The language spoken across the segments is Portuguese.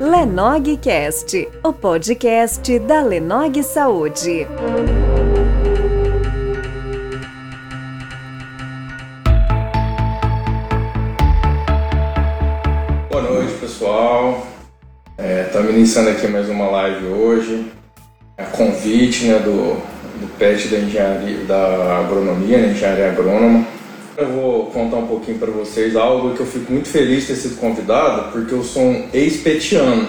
Lenogcast, o podcast da Lenog Saúde. Boa noite, pessoal. Estamos é, iniciando aqui mais uma live hoje. A convite né, do, do PET da engenharia da agronomia, né, engenharia agrônoma. Eu vou contar um pouquinho para vocês algo que eu fico muito feliz de ter sido convidado, porque eu sou um ex-petiano.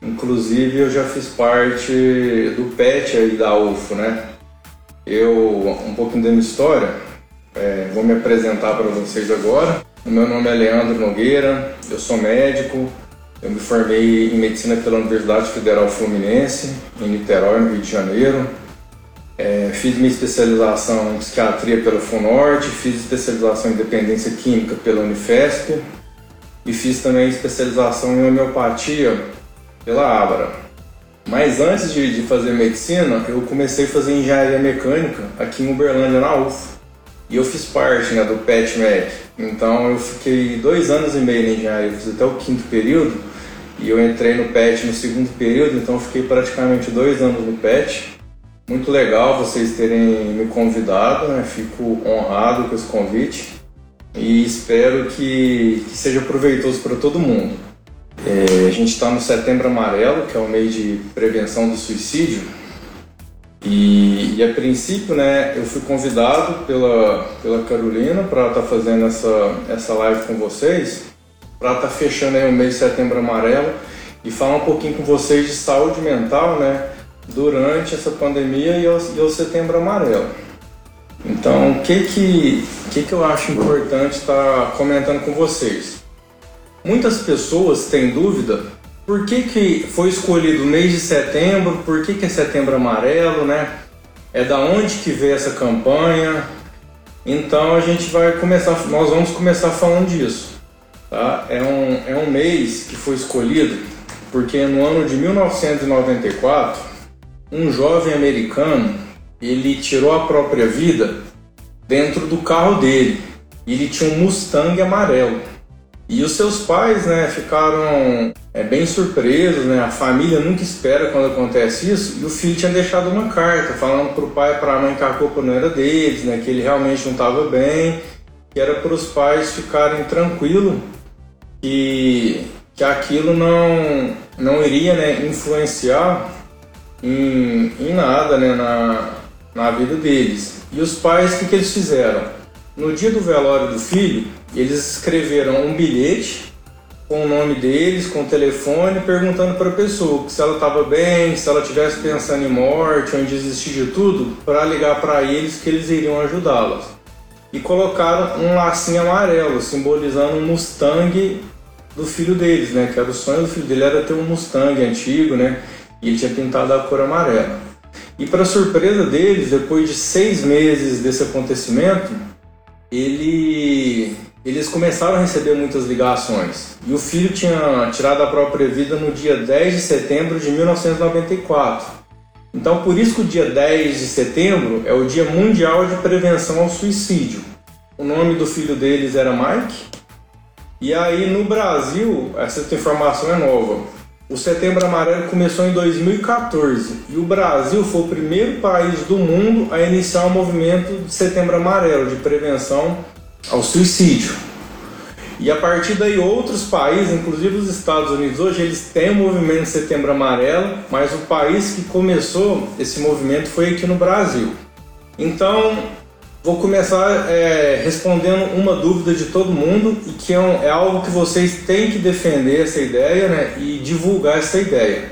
Inclusive eu já fiz parte do PET aí da UFO, né? Eu, um pouquinho da minha história, é, vou me apresentar para vocês agora. O meu nome é Leandro Nogueira, eu sou médico, eu me formei em medicina pela Universidade Federal Fluminense, em Niterói, no Rio de Janeiro. É, fiz minha especialização em psiquiatria pela FUNORTE, fiz especialização em dependência química pela Unifesp e fiz também especialização em homeopatia pela Abra. Mas antes de, de, fazer medicina, eu comecei a fazer engenharia mecânica aqui em Uberlândia, na UF. E eu fiz parte né, do PetMec. Então eu fiquei dois anos e meio na engenharia, fiz até o quinto período. E eu entrei no PET no segundo período, então fiquei praticamente dois anos no PET. Muito legal vocês terem me convidado, né? fico honrado com esse convite e espero que, que seja proveitoso para todo mundo. É, a gente está no Setembro Amarelo, que é o mês de prevenção do suicídio. E, e, a princípio, né, eu fui convidado pela, pela Carolina para estar tá fazendo essa, essa live com vocês, para estar tá fechando aí o mês de Setembro Amarelo e falar um pouquinho com vocês de saúde mental, né, durante essa pandemia e o, Setembro Amarelo. Então, o que que, que que eu acho importante estar tá comentando com vocês? Muitas pessoas têm dúvida por que, que foi escolhido o mês de setembro, por que, que é setembro amarelo, né? É da onde que veio essa campanha. Então a gente vai começar, nós vamos começar falando disso. Tá? É, um, é um mês que foi escolhido porque no ano de 1994, um jovem americano ele tirou a própria vida dentro do carro dele. Ele tinha um Mustang amarelo. E os seus pais, né, ficaram é, bem surpresos, né? A família nunca espera quando acontece isso. E o filho tinha deixado uma carta falando para o pai e para a mãe que a culpa não era deles, né? Que ele realmente não estava bem, que era para os pais ficarem tranquilos que que aquilo não não iria, né, influenciar em, em nada, né, na, na vida deles. E os pais, o que, que eles fizeram? No dia do velório do filho, eles escreveram um bilhete com o nome deles, com o telefone, perguntando para a pessoa se ela estava bem, se ela estivesse pensando em morte ou em desistir de tudo, para ligar para eles que eles iriam ajudá-las. E colocaram um lacinho amarelo, simbolizando um Mustang do filho deles, né? Que era o sonho do filho dele era ter um Mustang antigo, né? E ele tinha pintado a cor amarela. E para surpresa deles, depois de seis meses desse acontecimento, ele eles começaram a receber muitas ligações. E o filho tinha tirado a própria vida no dia 10 de setembro de 1994. Então, por isso que o dia 10 de setembro é o Dia Mundial de Prevenção ao Suicídio. O nome do filho deles era Mike. E aí, no Brasil, essa informação é nova. O Setembro Amarelo começou em 2014 e o Brasil foi o primeiro país do mundo a iniciar o movimento de Setembro Amarelo de prevenção ao suicídio. E a partir daí outros países, inclusive os Estados Unidos, hoje eles têm o movimento Setembro Amarelo, mas o país que começou esse movimento foi aqui no Brasil. Então, vou começar é, respondendo uma dúvida de todo mundo e que é, um, é, algo que vocês têm que defender essa ideia né, e divulgar essa ideia.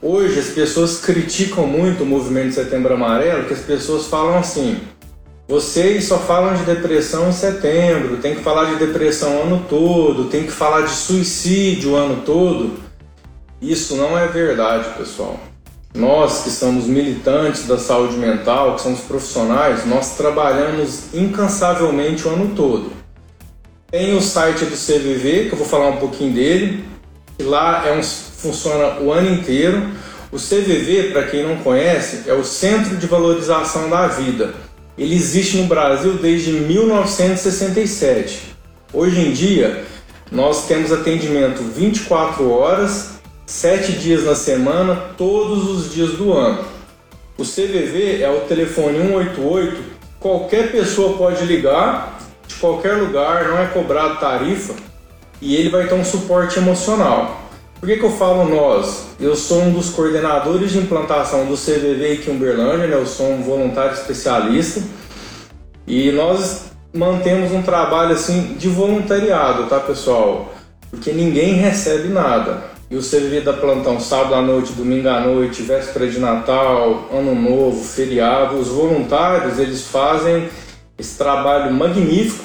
Hoje as pessoas criticam muito o movimento de Setembro Amarelo, que as pessoas falam assim: vocês só falam de depressão em setembro, tem que falar de depressão o ano todo, tem que falar de suicídio o ano todo. Isso não é verdade, pessoal. Nós que somos militantes da saúde mental, que somos profissionais, nós trabalhamos incansavelmente o ano todo. Tem o site do CVV, que eu vou falar um pouquinho dele, que lá é um, funciona o ano inteiro. O CVV, para quem não conhece, é o Centro de Valorização da Vida ele existe no Brasil desde 1967. Hoje em dia, Nós temos atendimento 24 horas, 7 dias na semana, todos os dias do ano. O CVV é o telefone 188, qualquer pessoa pode ligar de qualquer lugar, não é cobrado tarifa e ele vai ter um suporte emocional. Por que, que eu falo nós? Eu sou um dos coordenadores de implantação do CVV aqui em Uberlândia, né? eu sou um voluntário especialista e nós mantemos um trabalho assim de voluntariado, tá pessoal? Porque ninguém recebe nada. E o CVV da plantão sábado à noite, domingo à noite, véspera de Natal, Ano Novo, feriado, os voluntários eles fazem esse trabalho magnífico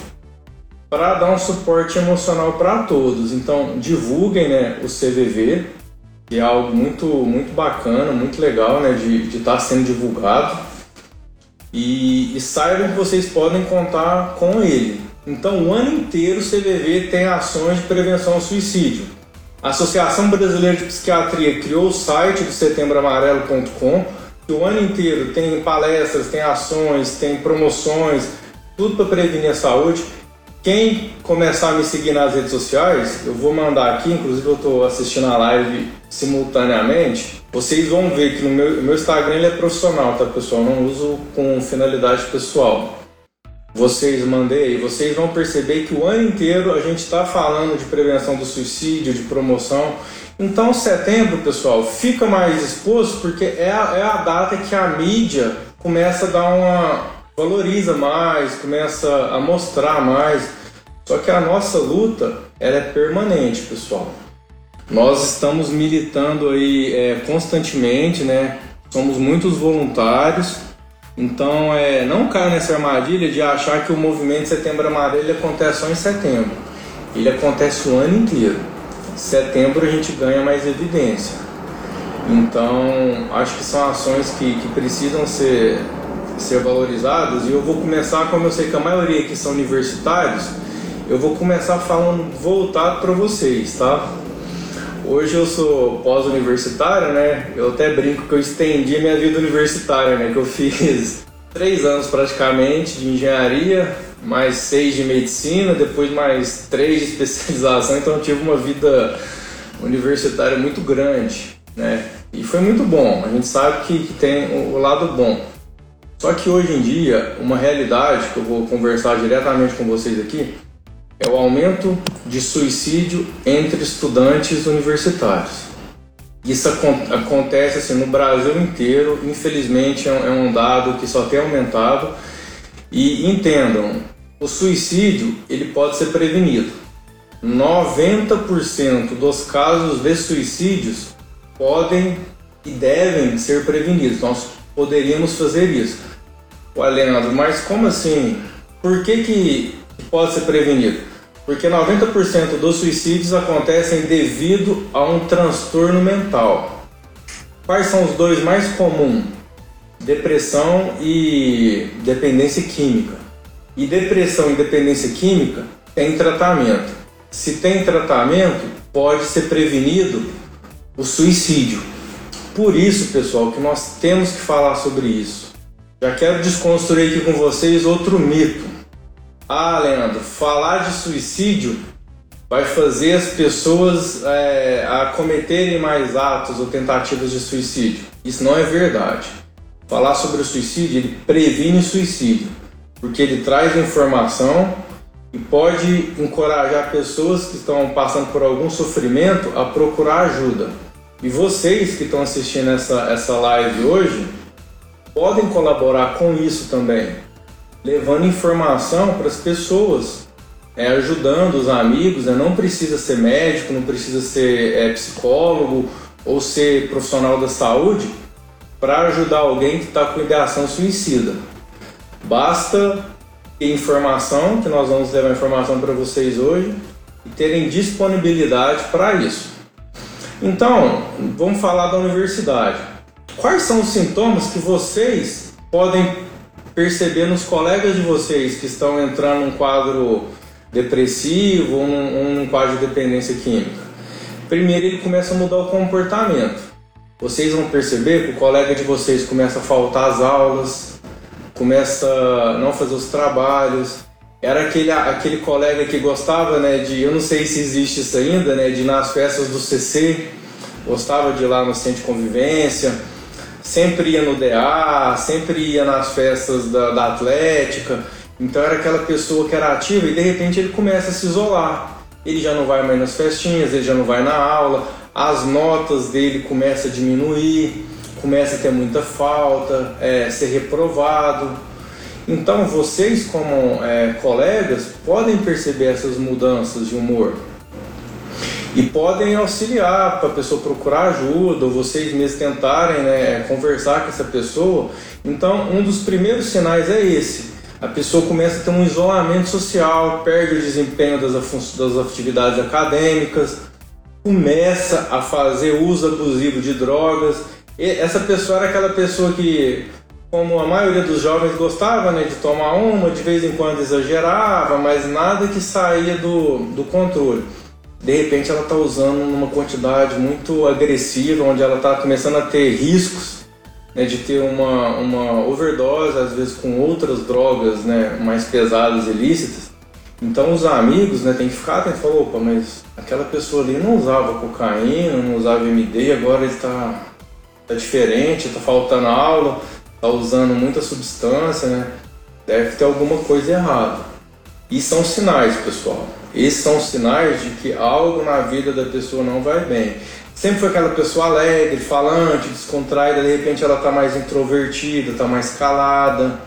para dar um suporte emocional para todos. Então, divulguem né, o CVV, que é algo muito, muito bacana, muito legal né, de estar tá sendo divulgado. E, e saibam que vocês podem contar com ele. Então, o ano inteiro o CVV tem ações de prevenção ao suicídio. A Associação Brasileira de Psiquiatria criou o site do setembroamarelo.com, que o ano inteiro tem palestras, tem ações, tem promoções, tudo para prevenir a saúde. Quem começar a me seguir nas redes sociais, eu vou mandar aqui, inclusive eu estou assistindo a live simultaneamente. Vocês vão ver que no meu, meu Instagram ele é profissional, tá pessoal? não uso com finalidade pessoal. Vocês mandei, vocês vão perceber que o ano inteiro a gente está falando de prevenção do suicídio, de promoção. Então, setembro, pessoal, fica mais exposto porque é a, é a data que a mídia começa a dar uma, valoriza mais, começa a mostrar mais. Só que a nossa luta ela é permanente, pessoal. Nós estamos militando aí é, constantemente, né? Somos muitos voluntários. Então, é, não caia nessa armadilha de achar que o movimento Setembro Amarelo acontece só em setembro. Ele acontece o ano inteiro. Em setembro a gente ganha mais evidência. Então, acho que são ações que, que precisam ser ser valorizados e eu vou começar, como eu sei que a maioria aqui são universitários, eu vou começar falando voltado para vocês, tá? Hoje eu sou pós-universitário, né? Eu até brinco que eu estendi minha vida universitária, né? Que eu fiz três anos praticamente de engenharia, mais seis de medicina, depois mais três de especialização, então eu tive uma vida universitária muito grande, né? E foi muito bom. A gente sabe que, tem o lado bom. Só que hoje em dia, uma realidade que eu vou conversar diretamente com vocês aqui é o aumento de suicídio entre estudantes universitários. Isso acontece assim, no Brasil inteiro, infelizmente é, é um dado que só tem aumentado. E entendam, o suicídio ele pode ser prevenido. 90% dos casos de suicídios podem e devem ser prevenidos. Nós poderíamos fazer isso. Ué, Leandro, mas como assim? Por que, que pode ser prevenido? Porque 90% dos suicídios acontecem devido a um transtorno mental. Quais são os dois mais comuns? Depressão e dependência química. E depressão e dependência química tem tratamento. Se tem tratamento, pode ser prevenido o suicídio. Por isso, pessoal, que nós temos que falar sobre isso. Já quero desconstruir aqui com vocês outro mito. Ah, Leandro, falar de suicídio vai fazer as pessoas é, a cometerem mais atos ou tentativas de suicídio. Isso não é verdade. Falar sobre o suicídio, ele previne suicídio, porque ele traz informação e pode encorajar pessoas que estão passando por algum sofrimento a procurar ajuda. E vocês que estão assistindo essa, essa live hoje podem colaborar com isso também, levando informação para as pessoas, é, ajudando os amigos. Né? Não precisa ser médico, não precisa ser é, psicólogo ou ser profissional da saúde para ajudar alguém que está com ideação suicida. Basta ter informação, que nós vamos levar informação para vocês hoje, e terem disponibilidade para isso. Então, vamos falar da universidade. Quais são os sintomas que vocês podem perceber nos colegas de vocês que estão entrando num quadro depressivo num, num quadro de dependência química? Primeiro, ele começa a mudar o comportamento. Vocês vão perceber que o colega de vocês começa a faltar às aulas, começa a não fazer os trabalhos, era aquele, aquele colega que gostava, né, de, eu não sei se existe isso ainda, né, de ir nas festas do CC, gostava de ir lá no centro de convivência, sempre ia no DA, sempre ia nas festas da, da Atlética, então era aquela pessoa que era ativa e de repente ele começa a se isolar. Ele já não vai mais nas festinhas, ele já não vai na aula, as notas dele começam a diminuir, começa a ter muita falta, é, ser reprovado. Então vocês como é, colegas podem perceber essas mudanças de humor e podem auxiliar para a pessoa procurar ajuda ou vocês mesmos tentarem né, conversar com essa pessoa. Então um dos primeiros sinais é esse. A pessoa começa a ter um isolamento social, perde o desempenho das, das atividades acadêmicas, começa a fazer uso abusivo de drogas. E essa pessoa era aquela pessoa que como a maioria dos jovens gostava né, de tomar uma, de vez em quando exagerava, mas nada que saía do, do controle. De repente ela está usando numa quantidade muito agressiva, onde ela está começando a ter riscos né, de ter uma, uma overdose, às vezes com outras drogas né, mais pesadas, ilícitas. Então os amigos né, têm que ficar atentos e falar, opa, mas aquela pessoa ali não usava cocaína, não usava MD, agora ele está tá diferente, está faltando aula está usando muita substância, né? Deve ter alguma coisa errada. E são sinais, pessoal. Esses são sinais de que algo na vida da pessoa não vai bem. Sempre foi aquela pessoa alegre, falante, descontraída, de repente ela está mais introvertida, está mais calada,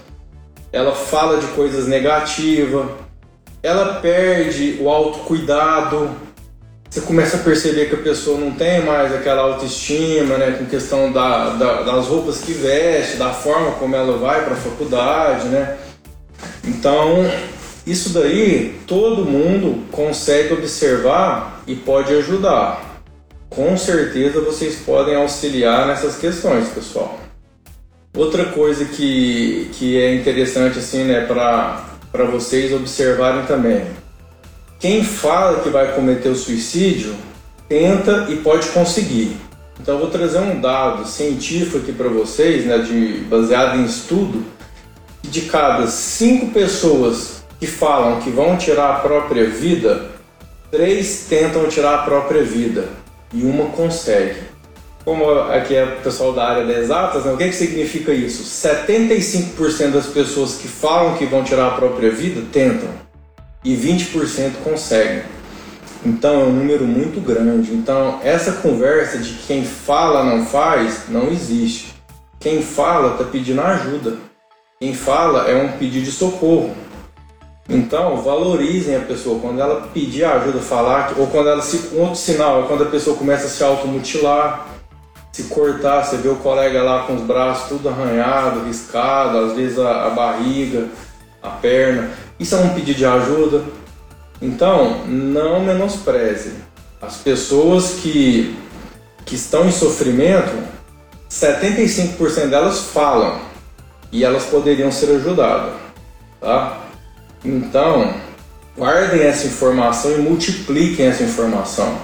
ela fala de coisas negativas, ela perde o autocuidado, você começa a perceber que a pessoa não tem mais aquela autoestima, né, com questão da, da, das roupas que veste, da forma como ela vai para a faculdade, né. Então, isso daí todo mundo consegue observar e pode ajudar. Com certeza vocês podem auxiliar nessas questões, pessoal. Outra coisa que, que é interessante assim, né, para vocês observarem também quem fala que vai cometer o suicídio tenta e pode conseguir. Então eu vou trazer um dado científico aqui para vocês, né, de, baseado em estudo, de cada cinco pessoas que falam que vão tirar a própria vida, três tentam tirar a própria vida e uma consegue. Como aqui é o pessoal da área das exatas, né, o que, que significa isso? 75% das pessoas que falam que vão tirar a própria vida tentam e 20% conseguem. Então é um número muito grande. Então essa conversa de quem fala não faz não existe. Quem fala está pedindo ajuda. Quem fala é um pedido de socorro. Então valorizem a pessoa quando ela pedir ajuda, falar ou quando ela se um outro sinal é quando a pessoa começa a se automutilar, se cortar, você vê o colega lá com os braços tudo arranhado, riscado, às vezes a, a barriga, a perna. Isso é um pedido de ajuda. Então, não menospreze. As pessoas que, que estão em sofrimento, 75% delas falam e elas poderiam ser ajudadas. Tá? Então, guardem essa informação e multipliquem essa informação.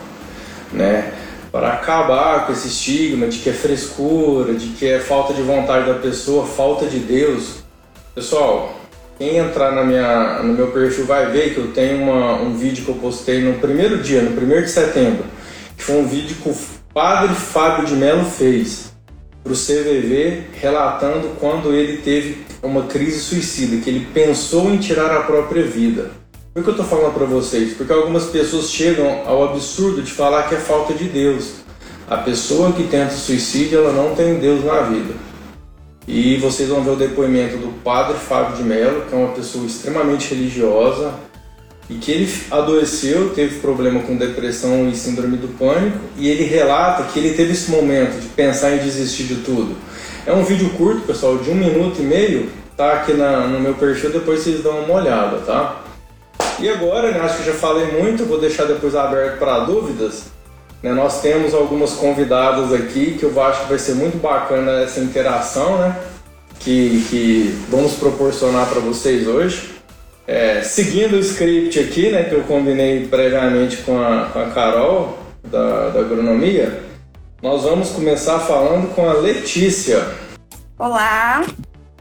Né? Para acabar com esse estigma de que é frescura, de que é falta de vontade da pessoa, falta de Deus. Pessoal, quem entrar na minha, no meu perfil vai ver que eu tenho uma, um vídeo que eu postei no primeiro dia, no primeiro de setembro, que foi um vídeo que o padre Fábio de Mello fez para o CVV relatando quando ele teve uma crise suicida, que ele pensou em tirar a própria vida. Por que eu estou falando para vocês? Porque algumas pessoas chegam ao absurdo de falar que é falta de Deus. A pessoa que tenta suicídio, ela não tem Deus na vida. E vocês vão ver o depoimento do padre Fábio de Mello, que é uma pessoa extremamente religiosa e que ele adoeceu, teve problema com depressão e síndrome do pânico, e ele relata que ele teve esse momento de pensar em desistir de tudo. É um vídeo curto, pessoal, de um minuto e meio, tá aqui na, no meu perfil, depois vocês dão uma olhada, tá? E agora, né, acho que já falei muito, vou deixar depois aberto para dúvidas. Né, nós temos algumas convidadas aqui que eu acho que vai ser muito bacana essa interação, né? Que, que vamos proporcionar para vocês hoje. É, seguindo o script aqui, né, que eu combinei previamente com a, com a Carol, da, da agronomia, nós vamos começar falando com a Letícia. Olá,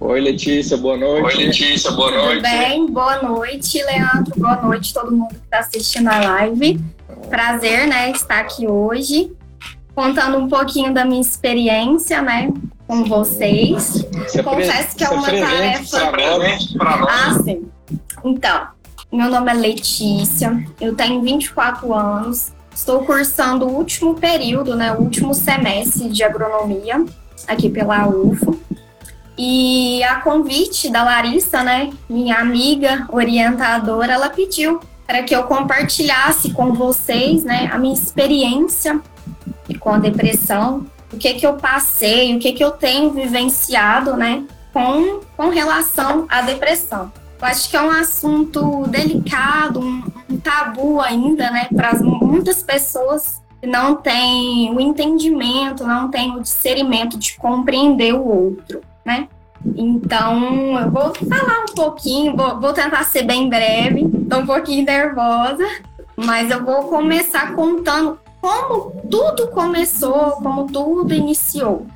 Oi, Letícia, boa noite. Oi, Letícia, boa noite. Tudo bem? Boa noite, Leandro. Boa noite, todo mundo que está assistindo a live. Prazer, né, estar aqui hoje, contando um pouquinho da minha experiência, né, com vocês. Se Confesso que é uma tarefa. Pra nós. Ah, sim. Então, meu nome é Letícia, eu tenho 24 anos, estou cursando o último período, né, o último semestre de agronomia aqui pela UFO. E a convite da Larissa, né, minha amiga orientadora, ela pediu para que eu compartilhasse com vocês, né, a minha experiência com a depressão, o que que eu passei, o que que eu tenho vivenciado, né, com, com relação à depressão. Eu acho que é um assunto delicado, um, um tabu ainda, né, para muitas pessoas que não têm o entendimento, não têm o discernimento de compreender o outro né? Então, eu vou falar um pouquinho, vou, vou tentar ser bem breve, estou um pouquinho nervosa, mas eu vou começar contando como tudo começou, como tudo iniciou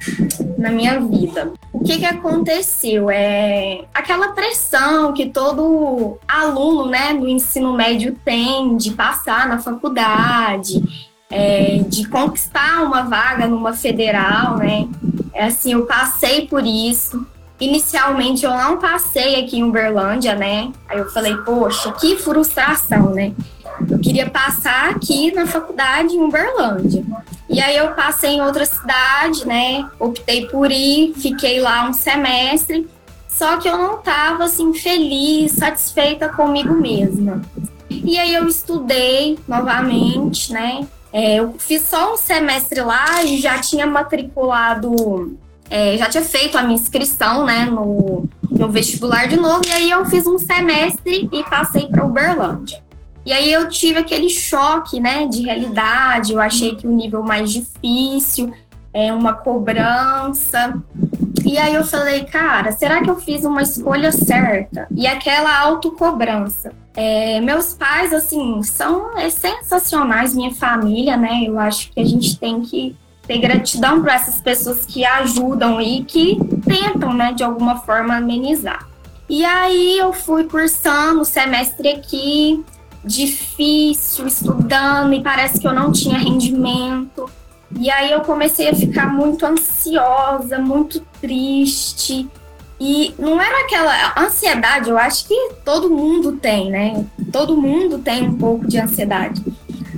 na minha vida. O que, que aconteceu? É aquela pressão que todo aluno né, do ensino médio tem de passar na faculdade, é, de conquistar uma vaga numa federal, né? É assim, eu passei por isso. Inicialmente eu não passei aqui em Uberlândia, né? Aí eu falei, poxa, que frustração, né? Eu queria passar aqui na faculdade em Uberlândia. E aí eu passei em outra cidade, né? Optei por ir, fiquei lá um semestre. Só que eu não estava assim feliz, satisfeita comigo mesma. E aí eu estudei novamente, né? É, eu fiz só um semestre lá e já tinha matriculado, é, já tinha feito a minha inscrição, né, no, no vestibular de novo, e aí eu fiz um semestre e passei para Uberlândia. E aí eu tive aquele choque, né, de realidade, eu achei que o nível mais difícil, é uma cobrança. E aí eu falei, cara, será que eu fiz uma escolha certa? E aquela autocobrança. É, meus pais, assim, são é, sensacionais, minha família, né? Eu acho que a gente tem que ter gratidão para essas pessoas que ajudam e que tentam, né, de alguma forma amenizar. E aí eu fui cursando o semestre aqui, difícil, estudando, e parece que eu não tinha rendimento. E aí eu comecei a ficar muito ansiosa, muito triste. E não era aquela ansiedade, eu acho que todo mundo tem, né? Todo mundo tem um pouco de ansiedade.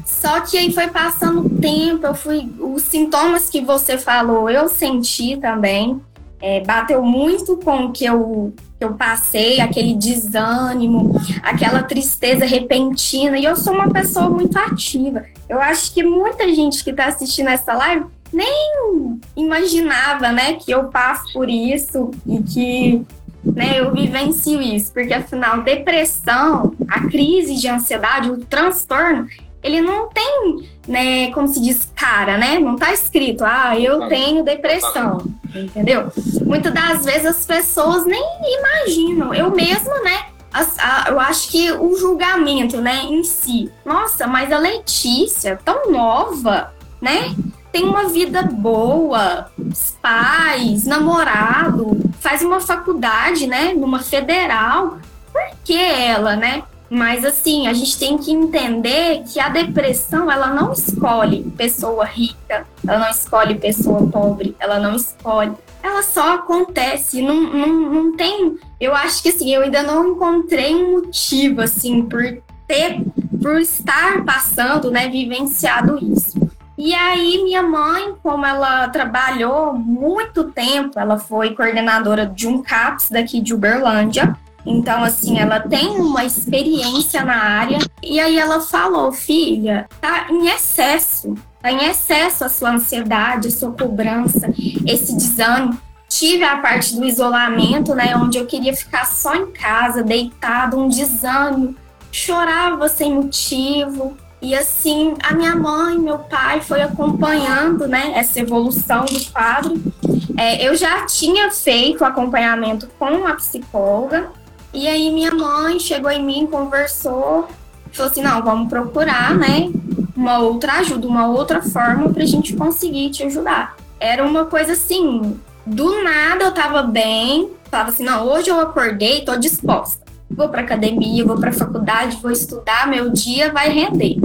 Só que aí foi passando o tempo, eu fui. Os sintomas que você falou, eu senti também. É, bateu muito com o que eu, eu passei, aquele desânimo, aquela tristeza repentina. E eu sou uma pessoa muito ativa. Eu acho que muita gente que está assistindo essa live nem imaginava, né, que eu passo por isso e que né, eu vivencio isso, porque afinal, depressão, a crise de ansiedade, o transtorno, ele não tem, né, como se diz, cara, né? Não tá escrito, ah, eu tenho depressão, entendeu? Muitas das vezes as pessoas nem imaginam. Eu mesma, né, eu acho que o julgamento, né, em si. Nossa, mas a Letícia, tão nova, né? tem uma vida boa, pais, namorado, faz uma faculdade, né, numa federal. Por que ela, né? Mas assim, a gente tem que entender que a depressão, ela não escolhe pessoa rica, ela não escolhe pessoa pobre, ela não escolhe. Ela só acontece, não, não, não tem. Eu acho que assim, eu ainda não encontrei um motivo, assim, por ter, por estar passando, né, vivenciado isso. E aí, minha mãe, como ela trabalhou muito tempo, ela foi coordenadora de um CAPS daqui de Uberlândia. Então, assim, ela tem uma experiência na área. E aí ela falou, filha, tá em excesso, tá em excesso a sua ansiedade, a sua cobrança, esse desânimo. Tive a parte do isolamento, né, onde eu queria ficar só em casa, deitado, um desânimo, chorava sem motivo, e assim, a minha mãe, meu pai foi acompanhando, né, essa evolução do quadro. É, eu já tinha feito acompanhamento com a psicóloga, e aí minha mãe chegou em mim, conversou, falou assim, não, vamos procurar, né, uma outra ajuda, uma outra forma para a gente conseguir te ajudar. Era uma coisa assim, do nada eu tava bem, falava assim, não, hoje eu acordei, tô disposta. Vou pra academia, vou pra faculdade, vou estudar, meu dia vai render.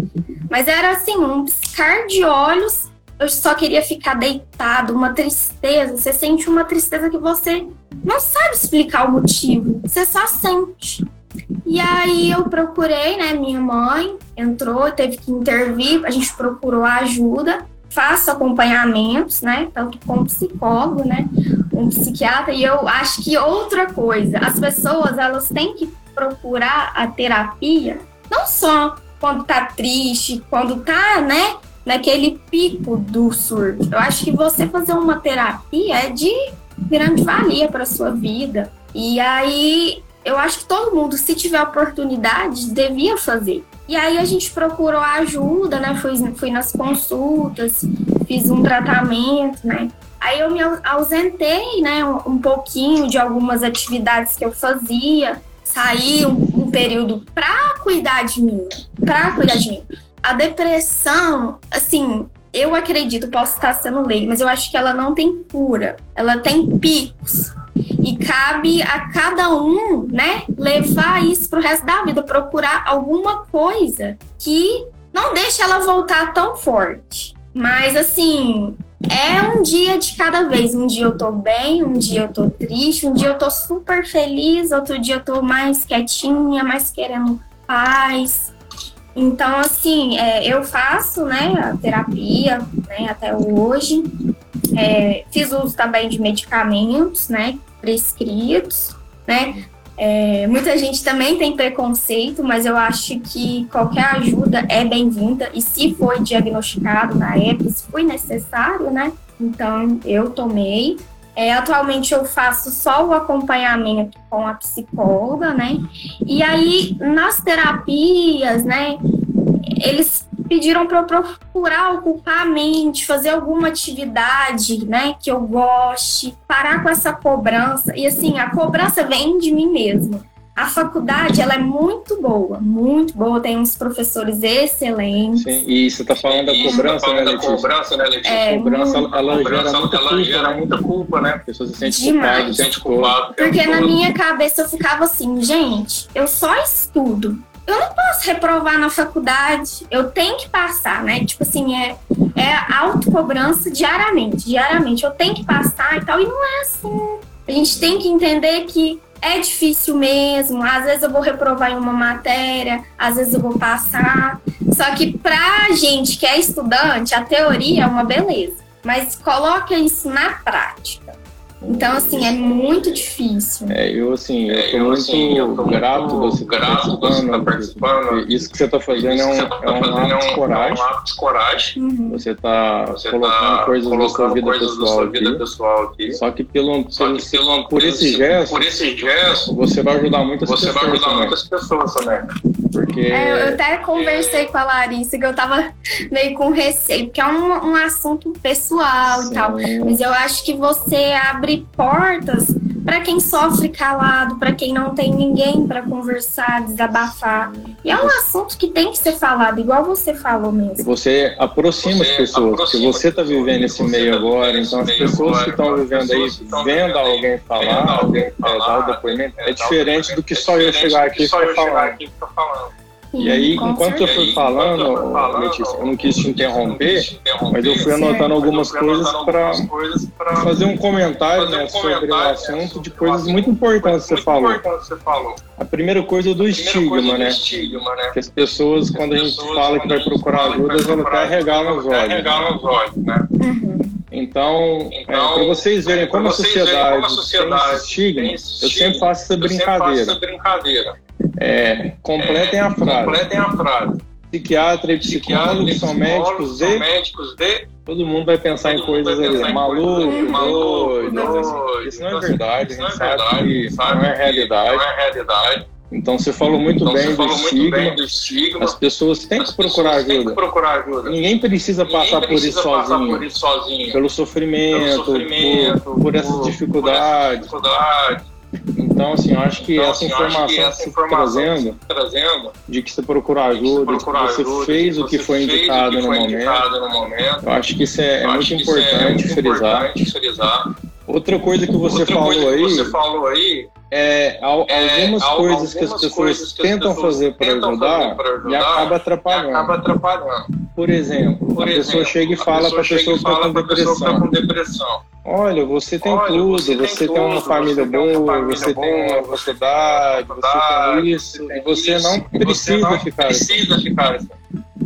Mas era assim, um piscar de olhos, eu só queria ficar deitado, uma tristeza. Você sente uma tristeza que você não sabe explicar o motivo, você só sente. E aí eu procurei, né? Minha mãe entrou, teve que intervir, a gente procurou ajuda, faço acompanhamentos, né? Tanto com psicólogo, né? Um psiquiatra. E eu acho que outra coisa, as pessoas elas têm que procurar a terapia, não só quando tá triste, quando tá, né? Naquele pico do surto. Eu acho que você fazer uma terapia é de grande valia para sua vida. E aí eu acho que todo mundo, se tiver oportunidade, devia fazer. E aí a gente procurou ajuda, né? Fui, fui nas consultas, fiz um tratamento, né? Aí eu me ausentei, né, um, um pouquinho de algumas atividades que eu fazia, saí um, um período para cuidar de mim, para cuidar de mim. A depressão, assim, eu acredito, posso estar sendo lei, mas eu acho que ela não tem cura. Ela tem picos. E cabe a cada um, né, levar isso pro resto da vida, procurar alguma coisa que não deixe ela voltar tão forte. Mas assim, é um dia de cada vez. Um dia eu tô bem, um dia eu tô triste, um dia eu tô super feliz, outro dia eu tô mais quietinha, mais querendo paz. Então, assim, é, eu faço, né, a terapia, né, até hoje. É, fiz uso também de medicamentos, né, prescritos, né. É, muita gente também tem preconceito, mas eu acho que qualquer ajuda é bem-vinda. E se foi diagnosticado na época, se foi necessário, né? Então, eu tomei. É, atualmente eu faço só o acompanhamento com a psicóloga, né? E aí, nas terapias, né? Eles pediram para eu procurar ocupar a mente, fazer alguma atividade, né, que eu goste, parar com essa cobrança. E assim, a cobrança vem de mim mesma. A faculdade, ela é muito boa, muito boa, tem uns professores excelentes. Sim, e você está falando da tá cobrança, né, Letícia? cobrança, né, Letícia? É, cobrança, ela, ela gera, muita, ela culpa, gera né? muita culpa, né? A pessoa se sente culpada, se sente. Porque na minha cabeça eu ficava assim, gente, eu só estudo, eu não posso reprovar na faculdade, eu tenho que passar, né? Tipo assim, é, é autocobrança diariamente, diariamente, eu tenho que passar e tal, e não é assim. A gente tem que entender que é difícil mesmo, às vezes eu vou reprovar em uma matéria, às vezes eu vou passar. Só que pra gente que é estudante, a teoria é uma beleza, mas coloca isso na prática. Então, assim, é muito difícil. É, eu, assim, eu tô, é, eu, muito, assim, eu tô grato muito você grato você estar participando. Isso que você está fazendo é um, tá é um ato de coragem. Um ato de coragem. Uhum. Você está colocando tá coisas colocando da sua vida, pessoal, da vida aqui. pessoal aqui. Só que, pelo, Só que pelo, por, esse gesto, por esse gesto, você vai ajudar muitas você pessoas. Você vai ajudar também. muitas pessoas também. Porque... É, eu até conversei com a Larissa que eu tava meio com receio, porque é um, um assunto pessoal Sim. e tal. Mas eu acho que você abre portas para quem sofre calado, para quem não tem ninguém para conversar, desabafar. E é um assunto que tem que ser falado, igual você falou mesmo. Você aproxima você as pessoas, aproxima porque você está vivendo esse meio tá agora, então as pessoas que estão vivendo aí, vendo alguém falar, alguém dar o depoimento, é diferente do que só eu chegar aqui e ficar falando. E aí, enquanto eu fui falando, Letícia, eu não quis te interromper, mas eu fui anotando algumas coisas para fazer um comentário né, sobre o assunto de coisas muito importantes que você falou. A primeira coisa é do estigma, né? Que as pessoas, quando a gente fala que vai procurar ajuda, elas vão até regalam os olhos. Né? Uhum. Então, é, então para vocês verem como, a sociedade, tem esse estigma, eu sempre faço essa brincadeira. É, completem, é, a frase. completem a frase. Psiquiatra e psicólogo são médicos de... médicos de... Todo mundo vai pensar em coisas ali, maluco, doido, doido. Isso não é verdade, a gente sabe que não é realidade. Não é realidade. Então você falou muito, então, bem, do falou muito bem, do estigma. As pessoas têm que procurar ajuda. procurar ajuda. Ninguém precisa Ninguém passar, precisa por, isso sozinho, por isso sozinho. Pelo sofrimento, pelo sofrimento por, por, essas dificuldades. dificuldades. Então, assim, eu acho que então, essa assim, informação que essa informação trazendo, trazendo, de que você procurou ajuda, de que você ajuda, fez o que foi indicado, no, momento, no momento, eu acho que isso é, é muito importante, é muito frisar. importante frisar. Outra coisa que você, falou, aí, que você falou aí é, algumas, é, coisas, algumas que as pessoas coisas que tentam fazer para ajudar, ajudar e acaba atrapalhando. e acaba atrapalhando. Por exemplo, Por a pessoa exemplo, chega e fala para a pessoa que está com pessoa tá depressão. com depressão. Olha, você tem Olha, tudo, você você, tem tem, uma tudo, família você tem uma boa, família você tem uma boa, faculdade, você tem isso, e você isso, não e você precisa não ficar assim. precisa ficar assim.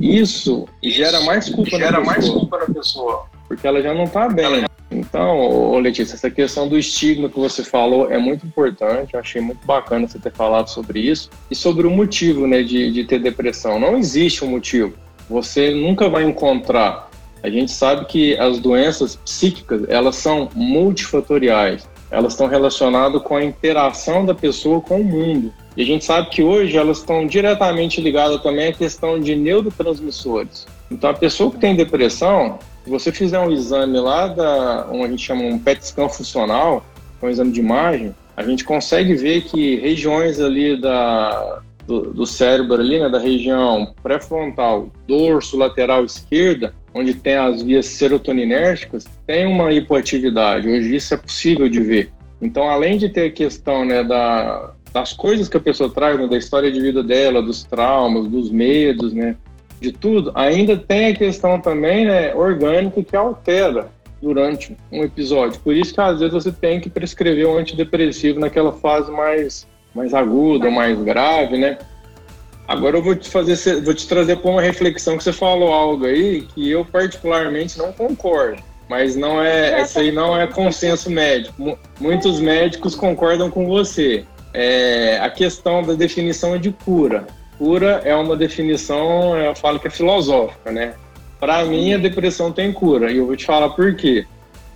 Isso gera mais culpa Gera na mais pessoa, culpa na pessoa. porque ela já não está bem. Então, Letícia, essa questão do estigma que você falou é muito importante. Eu achei muito bacana você ter falado sobre isso e sobre o motivo, né, de, de ter depressão. Não existe um motivo. Você nunca vai encontrar. A gente sabe que as doenças psíquicas elas são multifatoriais. Elas estão relacionadas com a interação da pessoa com o mundo. E a gente sabe que hoje elas estão diretamente ligadas também à questão de neurotransmissores. Então, a pessoa que tem depressão, se você fizer um exame lá, da, um, a gente chama um PET scan funcional, um exame de imagem, a gente consegue ver que regiões ali da, do, do cérebro, ali, né, da região pré-frontal, dorso, lateral esquerda, onde tem as vias serotoninérgicas, tem uma hipoatividade. Hoje isso é possível de ver. Então, além de ter a questão né, da, das coisas que a pessoa traz, né, da história de vida dela, dos traumas, dos medos, né, de tudo, ainda tem a questão também né, orgânica que altera durante um episódio. Por isso que às vezes você tem que prescrever um antidepressivo naquela fase mais, mais aguda, mais grave, né? Agora eu vou te fazer, vou te trazer para uma reflexão que você falou algo aí que eu particularmente não concordo. Mas não é, essa aí não é consenso médico. Muitos médicos concordam com você. É a questão da definição de cura. Cura é uma definição, eu falo que é filosófica, né? Para mim, a depressão tem cura. E eu vou te falar por quê.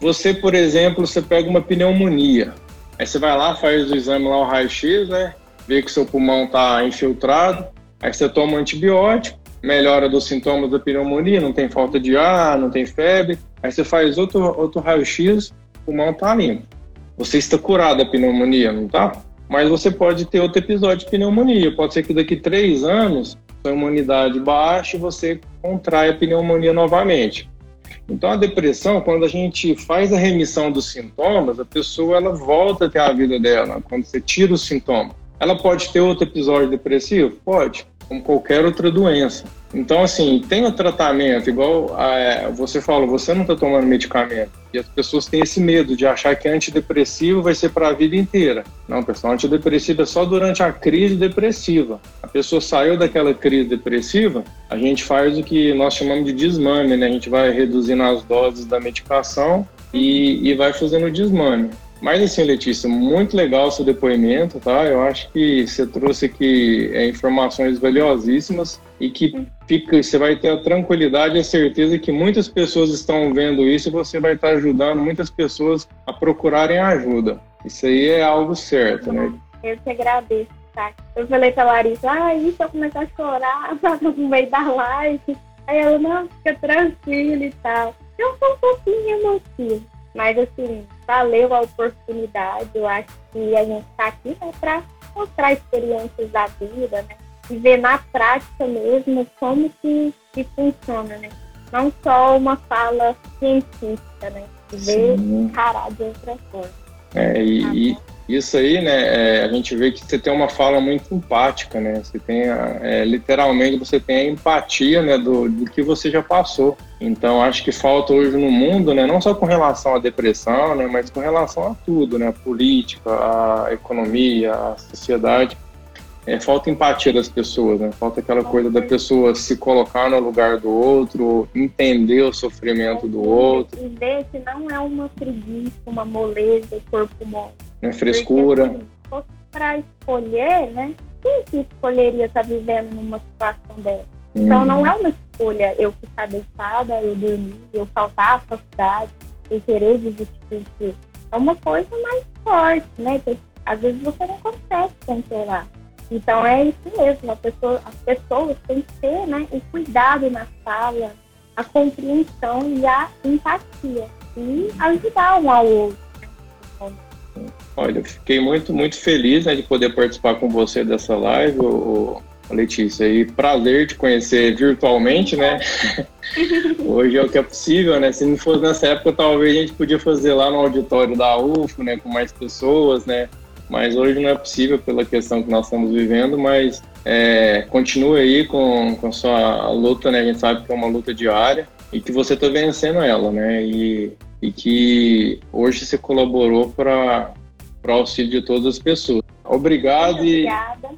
Você, por exemplo, você pega uma pneumonia. Aí você vai lá, faz o exame lá, o raio-x, né? Vê que seu pulmão está infiltrado. Aí você toma um antibiótico, melhora dos sintomas da pneumonia, não tem falta de ar, não tem febre. Aí você faz outro, outro raio-x, o pulmão está limpo. Você está curado da pneumonia, não tá? Mas você pode ter outro episódio de pneumonia. Pode ser que daqui três anos sua imunidade baixe e você contrai a pneumonia novamente. Então a depressão, quando a gente faz a remissão dos sintomas, a pessoa ela volta a ter a vida dela. Quando você tira os sintomas, ela pode ter outro episódio depressivo? Pode como qualquer outra doença. Então, assim, tem o tratamento, igual é, você falou, você não está tomando medicamento. E as pessoas têm esse medo de achar que antidepressivo vai ser para a vida inteira. Não, pessoal, antidepressivo é só durante a crise depressiva. A pessoa saiu daquela crise depressiva, a gente faz o que nós chamamos de desmame, né? A gente vai reduzindo as doses da medicação e, e vai fazendo o desmame. Mas assim, Letícia, muito legal o seu depoimento, tá? Eu acho que você trouxe aqui é, informações valiosíssimas e que fica, você vai ter a tranquilidade e a certeza que muitas pessoas estão vendo isso e você vai estar ajudando muitas pessoas a procurarem ajuda. Isso aí é algo certo, né? Eu te agradeço, tá? Eu falei pra Larissa, ah, se eu começar a chorar no meio da live? Aí ela, não, fica tranquila e tal. Eu sou um pouquinho emotiva, mas assim, valeu a oportunidade. Eu acho que a gente está aqui né, para mostrar experiências da vida, né? E ver na prática mesmo como que, que funciona, né? Não só uma fala científica, né? Ver encarar de outra forma. É, e, e, isso aí, né, é, a gente vê que você tem uma fala muito empática, né? Você tem, é, literalmente, você tem a empatia, né, do, do que você já passou. Então, acho que falta hoje no mundo, né, não só com relação à depressão, né, mas com relação a tudo, né, a política, a economia, a sociedade. É, falta empatia das pessoas, né? Falta aquela coisa da pessoa se colocar no lugar do outro, entender o sofrimento do outro. E ver que não é uma preguiça, uma moleza, o corpo mole. É frescura. Porque, assim, se fosse para escolher, né? Quem que escolheria estar vivendo numa situação dessa? Então Hum. não é uma escolha eu ficar deitada, eu dormir, eu faltar à faculdade, eu querer desistir. É uma coisa mais forte, né? Que às vezes você não consegue controlar. Então é isso mesmo, pessoa, as pessoas têm que ter né, o cuidado na fala, a compreensão e a empatia. E ajudar um ao outro. Olha, eu fiquei muito, muito feliz né, de poder participar com você dessa live, ô, ô, Letícia. E prazer te conhecer virtualmente, né? Hoje é o que é possível, né? Se não fosse nessa época, talvez a gente podia fazer lá no auditório da UFO, né? Com mais pessoas, né? Mas hoje não é possível pela questão que nós estamos vivendo, mas é, continue aí com, com a sua luta, né? A gente sabe que é uma luta diária e que você está vencendo ela, né? E, e que hoje você colaborou para o auxílio de todas as pessoas. Obrigado Obrigada.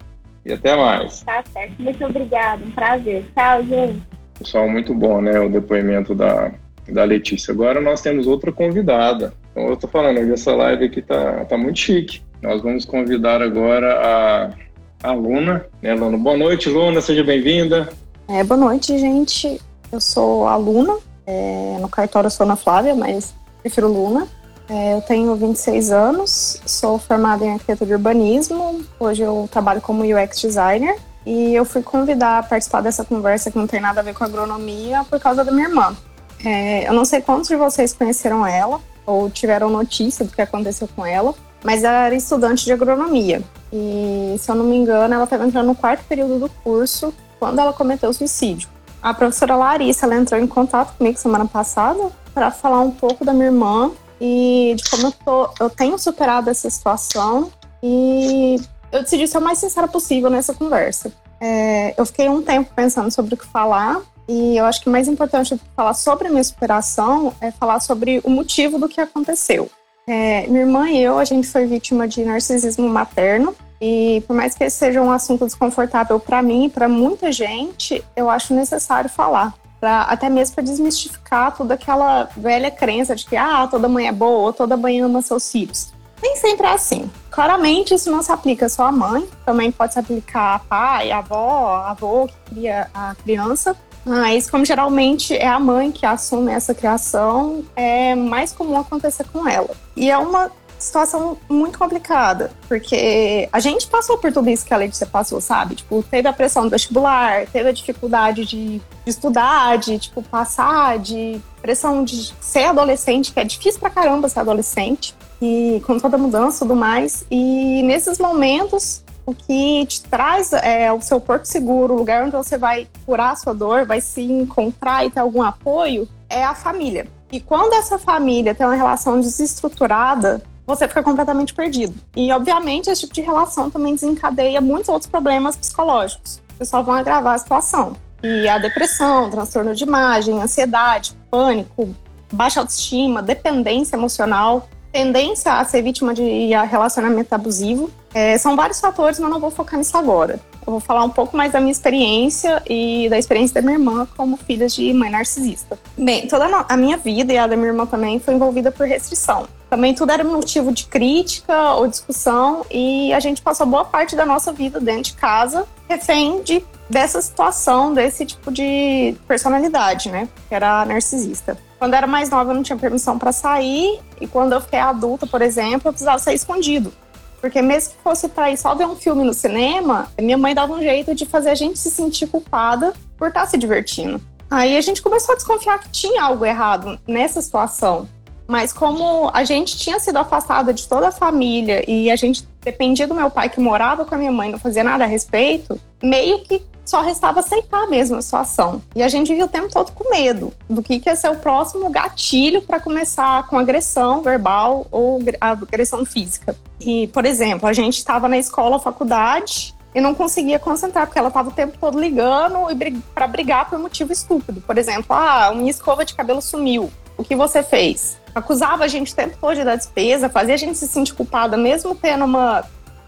E, e até mais. Tá certo. Muito obrigada. Um prazer. Tchau, gente. Pessoal, muito bom, né? O depoimento da, da Letícia. Agora nós temos outra convidada. Então, eu tô falando, essa live aqui tá, tá muito chique. Nós vamos convidar agora a, a Luna. Né, Luna? Boa noite, Luna. Seja bem-vinda. É, boa noite, gente. Eu sou aluna. É, no cartório eu sou Ana Flávia, mas prefiro Luna. É, eu tenho 26 anos, sou formada em arquitetura de urbanismo. Hoje eu trabalho como UX designer. E eu fui convidar a participar dessa conversa que não tem nada a ver com agronomia por causa da minha irmã. É, eu não sei quantos de vocês conheceram ela ou tiveram notícia do que aconteceu com ela, mas ela era estudante de agronomia. E, se eu não me engano, ela estava entrando no quarto período do curso quando ela cometeu suicídio. A professora Larissa ela entrou em contato comigo semana passada para falar um pouco da minha irmã e de como eu, tô, eu tenho superado essa situação e eu decidi ser o mais sincera possível nessa conversa. É, eu fiquei um tempo pensando sobre o que falar e eu acho que mais importante do que falar sobre a minha superação é falar sobre o motivo do que aconteceu. É, minha irmã e eu, a gente foi vítima de narcisismo materno e por mais que esse seja um assunto desconfortável para mim e para muita gente, eu acho necessário falar. Pra, até mesmo para desmistificar toda aquela velha crença de que ah, toda mãe é boa ou toda mãe ama seus filhos. Nem sempre é assim. Claramente isso não se aplica só à mãe, também pode se aplicar a pai, a avó, avô que cria a criança. Mas como geralmente é a mãe que assume essa criação, é mais comum acontecer com ela. E é uma situação muito complicada, porque a gente passou por tudo isso que a Letícia passou, sabe? Tipo, teve a pressão do vestibular, teve a dificuldade de, de estudar, de, tipo, passar, de pressão de ser adolescente, que é difícil pra caramba ser adolescente, e com toda a mudança e tudo mais. E nesses momentos, o que te traz é o seu porto seguro, o lugar onde você vai curar a sua dor, vai se encontrar e ter algum apoio, é a família. E quando essa família tem uma relação desestruturada, você fica completamente perdido. E, obviamente, esse tipo de relação também desencadeia muitos outros problemas psicológicos, que só vão agravar a situação. E a depressão, transtorno de imagem, ansiedade, pânico, baixa autoestima, dependência emocional, tendência a ser vítima de relacionamento abusivo. É, são vários fatores, mas não vou focar nisso agora. Eu vou falar um pouco mais da minha experiência e da experiência da minha irmã como filha de mãe narcisista. Bem, toda a minha vida e a da minha irmã também foi envolvida por restrição. Também tudo era motivo de crítica ou discussão e a gente passou boa parte da nossa vida dentro de casa refém de, dessa situação, desse tipo de personalidade, né? Que era narcisista. Quando eu era mais nova, eu não tinha permissão para sair, e quando eu fiquei adulta, por exemplo, eu precisava sair escondido. Porque mesmo que fosse para ir só ver um filme no cinema, minha mãe dava um jeito de fazer a gente se sentir culpada por estar tá se divertindo. Aí a gente começou a desconfiar que tinha algo errado nessa situação. Mas como a gente tinha sido afastada de toda a família e a gente dependia do meu pai que morava com a minha mãe, não fazia nada a respeito, meio que só restava aceitar mesmo a situação. E a gente vivia o tempo todo com medo do que, que ia ser o próximo gatilho para começar com agressão verbal ou agressão física. E, por exemplo, a gente estava na escola, faculdade, e não conseguia concentrar, porque ela estava o tempo todo ligando para brigar por motivo estúpido. Por exemplo, ah, minha escova de cabelo sumiu. O que você fez? Acusava a gente o tempo todo dar despesa, fazia a gente se sentir culpada, mesmo tendo uma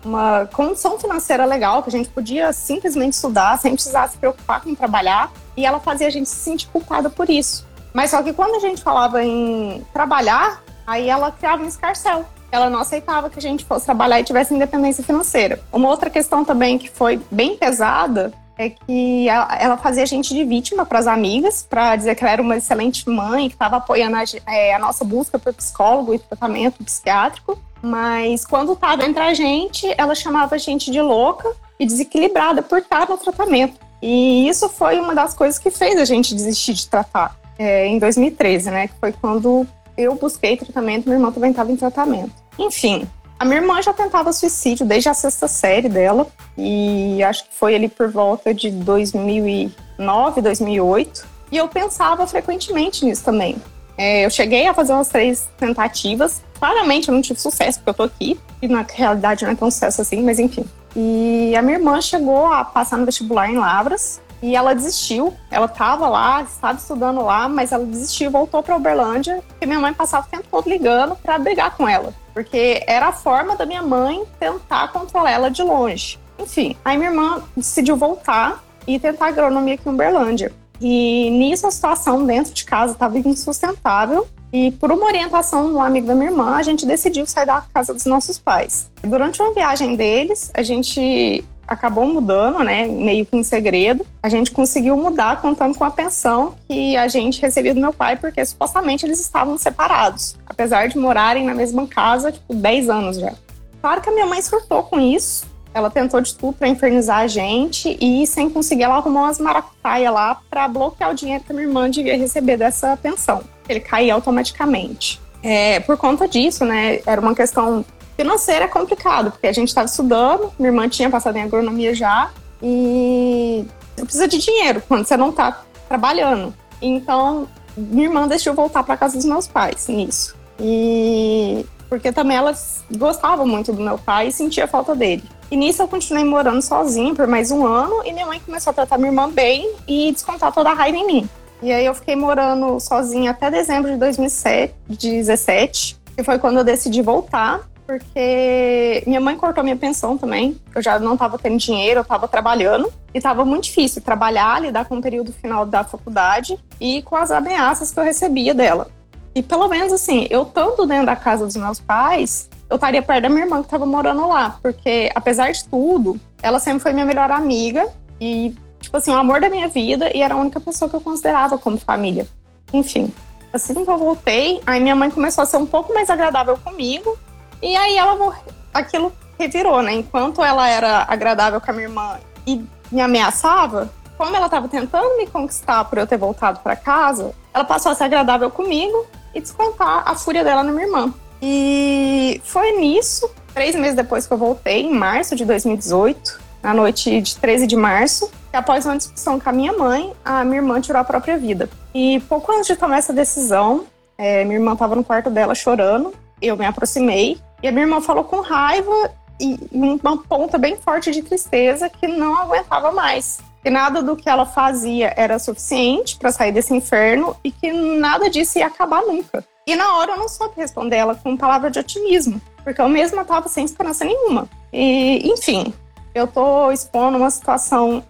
uma condição financeira legal, que a gente podia simplesmente estudar sem precisar se preocupar com trabalhar, e ela fazia a gente se sentir culpada por isso. Mas só que quando a gente falava em trabalhar, aí ela criava um escarcel. Ela não aceitava que a gente fosse trabalhar e tivesse independência financeira. Uma outra questão também que foi bem pesada é que ela, fazia a gente de vítima para as amigas, para dizer que ela era uma excelente mãe, que estava apoiando a, é, a nossa busca por psicólogo e tratamento psiquiátrico. Mas quando estava entre a gente, ela chamava a gente de louca e desequilibrada por estar no tratamento. E isso foi uma das coisas que fez a gente desistir de tratar é, em 2013, né? Que foi quando eu busquei tratamento, meu irmão também estava em tratamento. Enfim, A minha irmã já tentava suicídio desde a sexta série dela, e acho que foi ali por volta de 2009, 2008. E eu pensava frequentemente nisso também. É, eu cheguei a fazer umas três tentativas. Claramente eu não tive sucesso, porque eu tô aqui. E na realidade não é tão sucesso assim, mas enfim. E a minha irmã chegou a passar no vestibular em Lavras. E ela desistiu. Ela estava lá, estava estudando lá, mas ela desistiu, voltou para Uberlândia, porque minha mãe passava o tempo todo ligando para brigar com ela, porque era a forma da minha mãe tentar controlar ela de longe. Enfim, aí minha irmã decidiu voltar e tentar agronomia aqui em Uberlândia. E nisso a situação dentro de casa estava insustentável. E por uma orientação do amigo da minha irmã, a gente decidiu sair da casa dos nossos pais. Durante uma viagem deles, a gente acabou mudando, né, meio que em segredo. A gente conseguiu mudar contando com a pensão que a gente recebia do meu pai, porque supostamente eles estavam separados, apesar de morarem na mesma casa, tipo, 10 anos já. Claro que a minha mãe surtou com isso, ela tentou de tudo para infernizar a gente e, sem conseguir, ela arrumou umas maracutaia lá para bloquear o dinheiro que a minha irmã devia receber dessa pensão. Ele caía automaticamente. É, por conta disso, né, era uma questão financeira complicado, porque a gente estava estudando, minha irmã tinha passado em agronomia já, e você precisa de dinheiro quando você não está trabalhando. Então, minha irmã deixou voltar para casa dos meus pais nisso. E porque também elas gostavam muito do meu pai e sentia falta dele. E nisso eu continuei morando sozinha por mais um ano e minha mãe começou a tratar minha irmã bem e descontar toda a raiva em mim. E aí eu fiquei morando sozinha até dezembro de 2017, que foi quando eu decidi voltar, porque minha mãe cortou minha pensão também. Eu já não estava tendo dinheiro, eu estava trabalhando e estava muito difícil trabalhar, lidar com o período final da faculdade e com as ameaças que eu recebia dela. E pelo menos assim, eu estando dentro da casa dos meus pais, eu estaria perto da minha irmã que estava morando lá, porque apesar de tudo, ela sempre foi minha melhor amiga e tipo assim, o amor da minha vida e era a única pessoa que eu considerava como família. Enfim, assim que eu voltei, aí minha mãe começou a ser um pouco mais agradável comigo e aí ela aquilo revirou, né? Enquanto ela era agradável com a minha irmã e me ameaçava, como ela estava tentando me conquistar por eu ter voltado para casa, ela passou a ser agradável comigo e descontar a fúria dela na minha irmã. E foi nisso, três meses depois que eu voltei, em março de 2018, na noite de 13 de março, que após uma discussão com a minha mãe, a minha irmã tirou a própria vida. E pouco antes de tomar essa decisão, é, minha irmã estava no quarto dela chorando, eu me aproximei, e a minha irmã falou com raiva e uma ponta bem forte de tristeza que não aguentava mais. Que nada do que ela fazia era suficiente para sair desse inferno e que nada disso ia acabar nunca. E na hora eu não soube responder ela com palavra de otimismo, porque eu mesma estava sem esperança nenhuma. E, enfim, eu tô expondo uma situação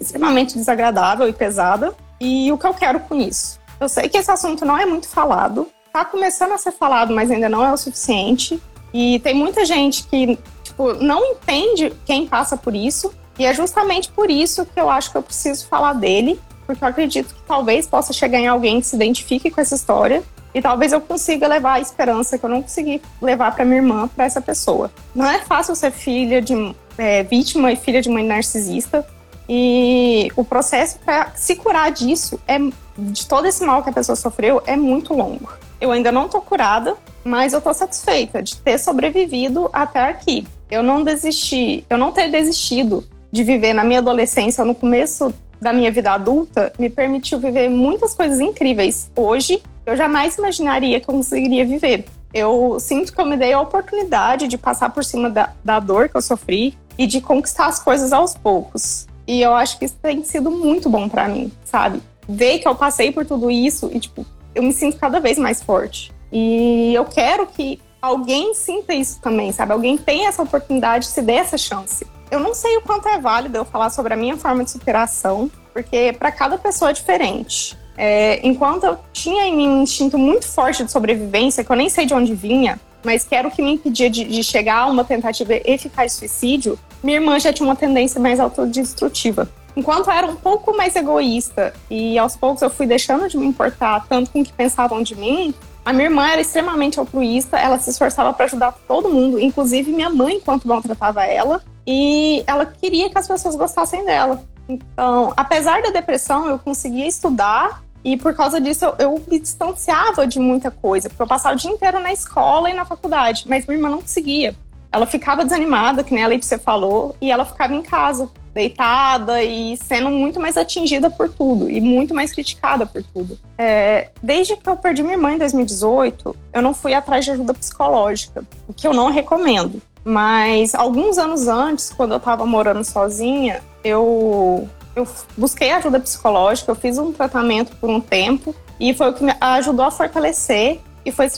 extremamente desagradável e pesada. E o que eu quero com isso? Eu sei que esse assunto não é muito falado, tá começando a ser falado, mas ainda não é o suficiente. E tem muita gente que tipo, não entende quem passa por isso. E é justamente por isso que eu acho que eu preciso falar dele, porque eu acredito que talvez possa chegar em alguém que se identifique com essa história e talvez eu consiga levar a esperança que eu não consegui levar para minha irmã, para essa pessoa. Não é fácil ser filha de é, vítima e filha de mãe narcisista. E o processo para se curar disso, é, de todo esse mal que a pessoa sofreu, é muito longo. Eu ainda não tô curada, mas eu tô satisfeita de ter sobrevivido até aqui. Eu não desisti, eu não ter desistido de viver na minha adolescência, no começo da minha vida adulta, me permitiu viver muitas coisas incríveis hoje eu jamais imaginaria que eu conseguiria viver. Eu sinto que eu me dei a oportunidade de passar por cima da, da dor que eu sofri e de conquistar as coisas aos poucos. E eu acho que isso tem sido muito bom para mim, sabe? Ver que eu passei por tudo isso e, tipo, eu me sinto cada vez mais forte. E eu quero que alguém sinta isso também, sabe? Alguém tenha essa oportunidade, se dê essa chance. Eu não sei o quanto é válido eu falar sobre a minha forma de superação, porque para cada pessoa é diferente. É, enquanto eu tinha em mim um instinto muito forte de sobrevivência, que eu nem sei de onde vinha, mas que era o que me impedia de, de chegar a uma tentativa eficaz de suicídio, minha irmã já tinha uma tendência mais autodestrutiva. Enquanto eu era um pouco mais egoísta e aos poucos eu fui deixando de me importar tanto com o que pensavam de mim, a minha irmã era extremamente altruísta, ela se esforçava para ajudar todo mundo, inclusive minha mãe, enquanto maltratava ela, e ela queria que as pessoas gostassem dela. Então, apesar da depressão, eu conseguia estudar e por causa disso eu, eu, me distanciava de muita coisa, porque eu passava o dia inteiro na escola e na faculdade, mas minha irmã não conseguia. ela ficava desanimada, que nem a Letícia falou, e ela ficava em casa, deitada e sendo muito mais atingida por tudo e muito mais criticada por tudo. É, desde que eu perdi minha irmã em 2018, eu não fui atrás de ajuda psicológica, o que eu não recomendo. Mas alguns anos antes, quando eu estava morando sozinha, eu, eu busquei ajuda psicológica, eu fiz um tratamento por um tempo e foi o que me ajudou a fortalecer e foi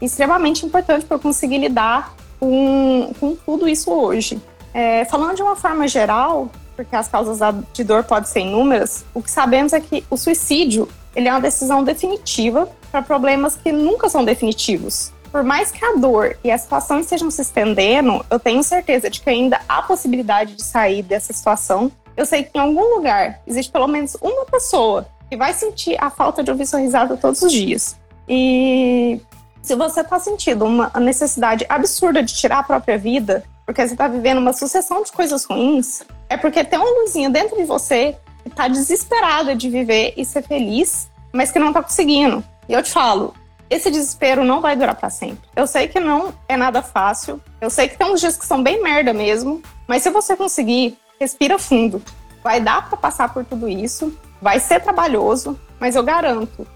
extremamente importante para eu conseguir lidar com, com tudo isso hoje. É, falando de uma forma geral, porque as causas de dor podem ser inúmeras, o que sabemos é que o suicídio ele é uma decisão definitiva para problemas que nunca são definitivos. Por mais que a dor e a situação estejam se estendendo, eu tenho certeza de que ainda há possibilidade de sair dessa situação. Eu sei que em algum lugar existe pelo menos uma pessoa que vai sentir a falta de ouvir sua risada todos os dias. E se você está sentindo uma necessidade absurda de tirar a própria vida, porque você está vivendo uma sucessão de coisas ruins, é porque tem uma luzinha dentro de você que está desesperada de viver e ser feliz, mas que não está conseguindo. E eu te falo, esse desespero não vai durar para sempre. Eu sei que não é nada fácil, eu sei que tem uns dias que são bem merda mesmo, mas se você conseguir, respira fundo. Vai dar para passar por tudo isso, vai ser trabalhoso, mas eu garanto,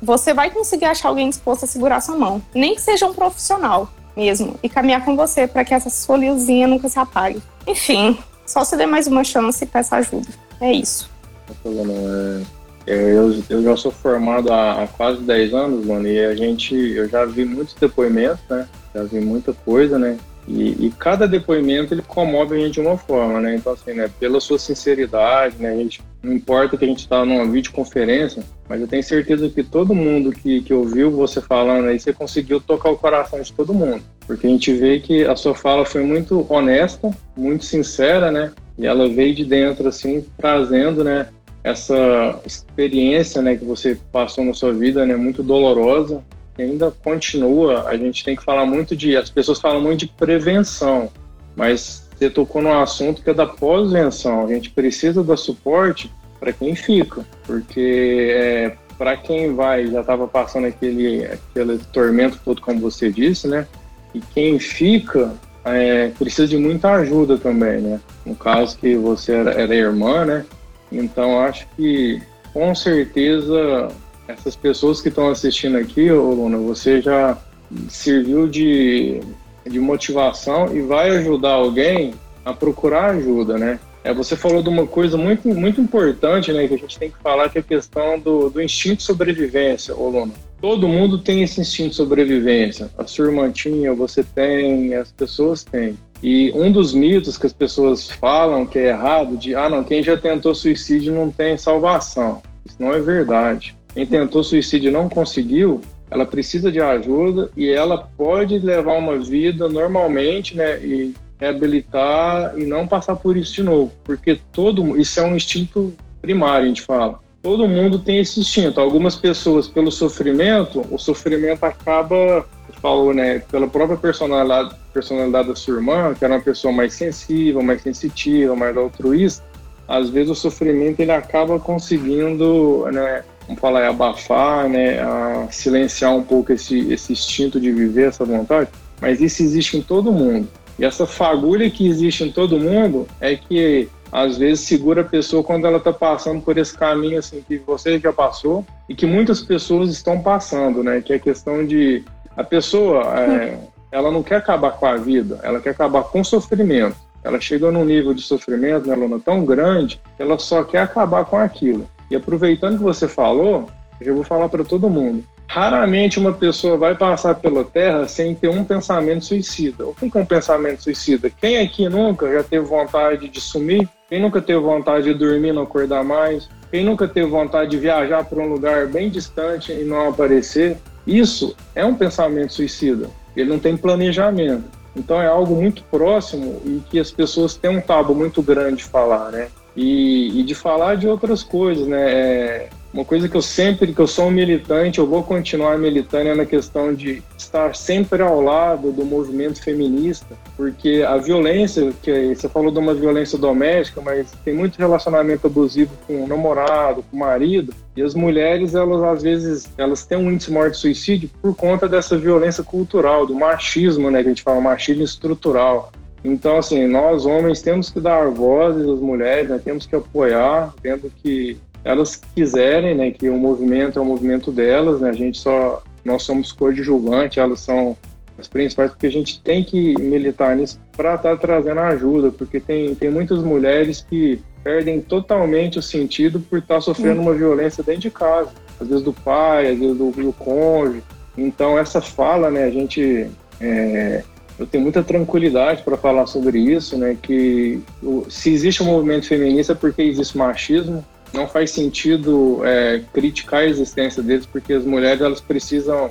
você vai conseguir achar alguém disposto a segurar sua mão, nem que seja um profissional mesmo e caminhar com você para que essa sua luzinha nunca se apague. Enfim, só se dê mais uma chance e peça ajuda. É isso. É, eu, eu já sou formado há, há, quase 10 anos, mano, e a gente, eu já vi muitos depoimentos, né? Já vi muita coisa, né? E, e, cada depoimento ele comove a gente de uma forma, né? Então, assim, né? Pela sua sinceridade, né? A gente, não importa que a gente está numa videoconferência, mas eu tenho certeza que todo mundo que, que ouviu você falando aí, você conseguiu tocar o coração de todo mundo. Porque a gente vê que a sua fala foi muito honesta, muito sincera, né? E ela veio de dentro, assim, trazendo, né? Essa experiência, né? Que você passou na sua vida, né? Muito dolorosa, ainda continua, a gente tem que falar muito de. As pessoas falam muito de prevenção, mas você tocou num assunto que é da pós-venção. A gente precisa dar suporte para quem fica, porque é, para quem vai, já estava passando aquele, aquele tormento todo, como você disse, né? E quem fica é, precisa de muita ajuda também, né? No caso que você era, era irmã, né? Então acho que com certeza essas pessoas que estão assistindo aqui, Luna, você já serviu de, de motivação e vai ajudar alguém a procurar ajuda, né? É, você falou de uma coisa muito, muito importante, né, que a gente tem que falar, que é a questão do, do instinto de sobrevivência, Luna. Todo mundo tem esse instinto de sobrevivência. A sua irmã tinha, você tem, as pessoas têm. E um dos mitos que as pessoas falam que é errado, de, ah, não, quem já tentou suicídio não tem salvação. Isso não é verdade. Quem tentou suicídio e não conseguiu, ela precisa de ajuda e ela pode levar uma vida normalmente, né? E reabilitar e não passar por isso de novo, porque todo isso é um instinto primário, a gente fala. Todo mundo tem esse instinto. Algumas pessoas, pelo sofrimento, o sofrimento acaba, falou, né, pela própria personalidade, personalidade da sua irmã, que era uma pessoa mais sensível, mais sensitiva, mais altruísta, às vezes o sofrimento ele acaba conseguindo, né, vamos falar, é abafar, né, silenciar um pouco esse, esse instinto de viver, essa vontade, mas isso existe em todo mundo. E essa fagulha que existe em todo mundo é que às vezes segura a pessoa quando ela está passando por esse caminho assim que você já passou e que muitas pessoas estão passando, né? Que é a questão de a pessoa é, ela não quer acabar com a vida, ela quer acabar com o sofrimento. Ela chega num nível de sofrimento, né, Luna, tão grande, que ela só quer acabar com aquilo. E aproveitando que você falou, eu vou falar para todo mundo. Raramente uma pessoa vai passar pela Terra sem ter um pensamento suicida. O que é um pensamento suicida? Quem aqui nunca já teve vontade de sumir? Quem nunca teve vontade de dormir não acordar mais? Quem nunca teve vontade de viajar para um lugar bem distante e não aparecer? Isso é um pensamento suicida. Ele não tem planejamento. Então é algo muito próximo e que as pessoas têm um tabu muito grande de falar, né? e, e de falar de outras coisas, né? É, uma coisa que eu sempre, que eu sou um militante, eu vou continuar militando é na questão de estar sempre ao lado do movimento feminista, porque a violência, que você falou de uma violência doméstica, mas tem muito relacionamento abusivo com o namorado, com o marido, e as mulheres, elas às vezes, elas têm um índice maior de suicídio por conta dessa violência cultural, do machismo, né, que a gente fala, machismo estrutural. Então, assim, nós homens temos que dar vozes às mulheres, né, temos que apoiar, tendo que elas quiserem, né, que o movimento é o movimento delas, né, a gente só, nós somos coadjuvantes, elas são as principais, porque a gente tem que militar nisso para estar tá trazendo ajuda, porque tem, tem muitas mulheres que perdem totalmente o sentido por estar tá sofrendo uma violência dentro de casa, às vezes do pai, às vezes do, do cônjuge. Então, essa fala, né, a gente. É, eu tenho muita tranquilidade para falar sobre isso, né, que se existe um movimento feminista é porque existe machismo, não faz sentido é, criticar a existência deles, porque as mulheres elas precisam